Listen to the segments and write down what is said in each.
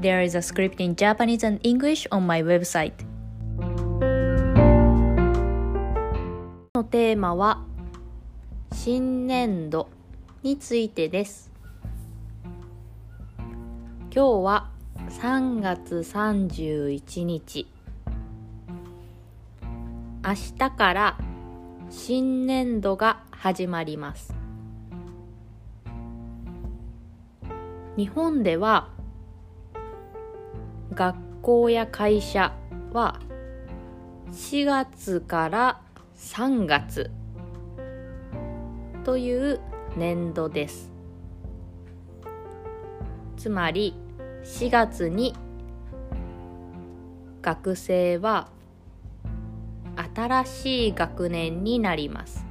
There is a script in Japanese and English on my website. のテーマは新年度についてです。今日は3月31日。明日から新年度が始まります。日本では学校や会社は4月から3月という年度です。つまり4月に学生は新しい学年になります。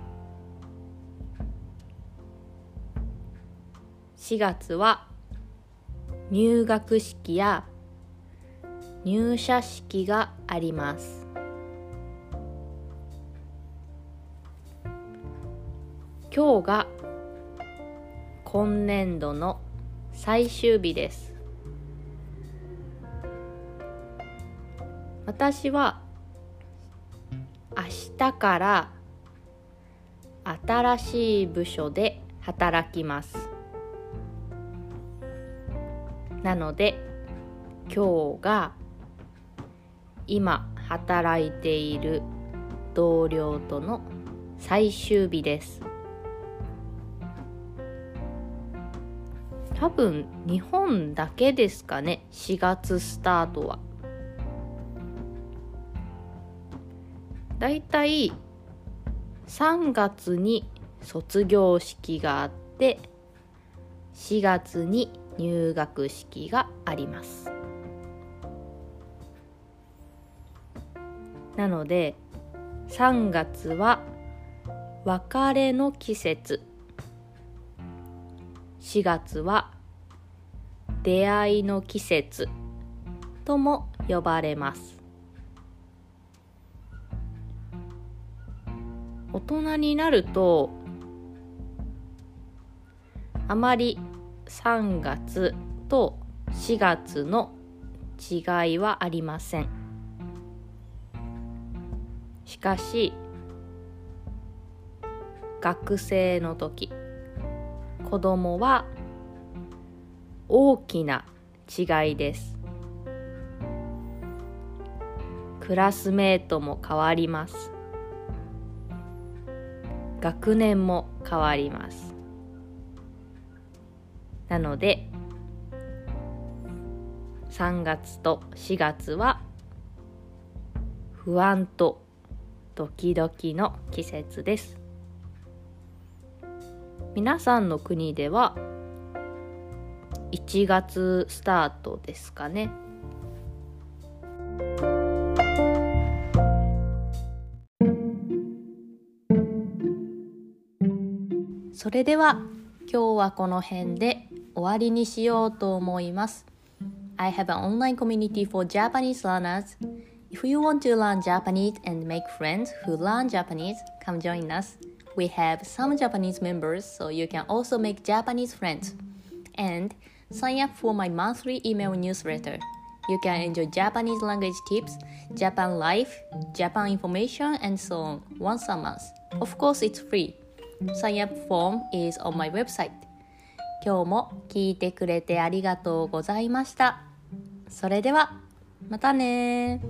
4月は入学式や入社式があります。今日が今年度の最終日です。私は明日から新しい部署で働きます。なので今日が今働いている同僚との最終日です。多分日本だけですかね。4月スタートは。だいたい3月に卒業式があって4月に入学式があります。なので3月は別れの季節。4月は出会いの季節。とも呼ばれます。大人になるとあまり3月と4月の違いはありません。しかし学生の時子供は大きな違いです。クラスメートも変わります。学年も変わります。なので3月と4月は不安とドキドキの季節です。皆さんの国では1月スタートですかね。それでは今日はこの辺で終わりにしようと思います。I have an online community for Japanese learners. If you want to learn Japanese and make friends who learn Japanese, come join us. We have some Japanese members, so you can also make Japanese friends. And sign up for my monthly email newsletter. You can enjoy Japanese language tips, Japan life, Japan information, and so on once a month. Of course, it's free. Sign up form is on my website. 今日も聞いてくれてありがとうございました。それでは、またね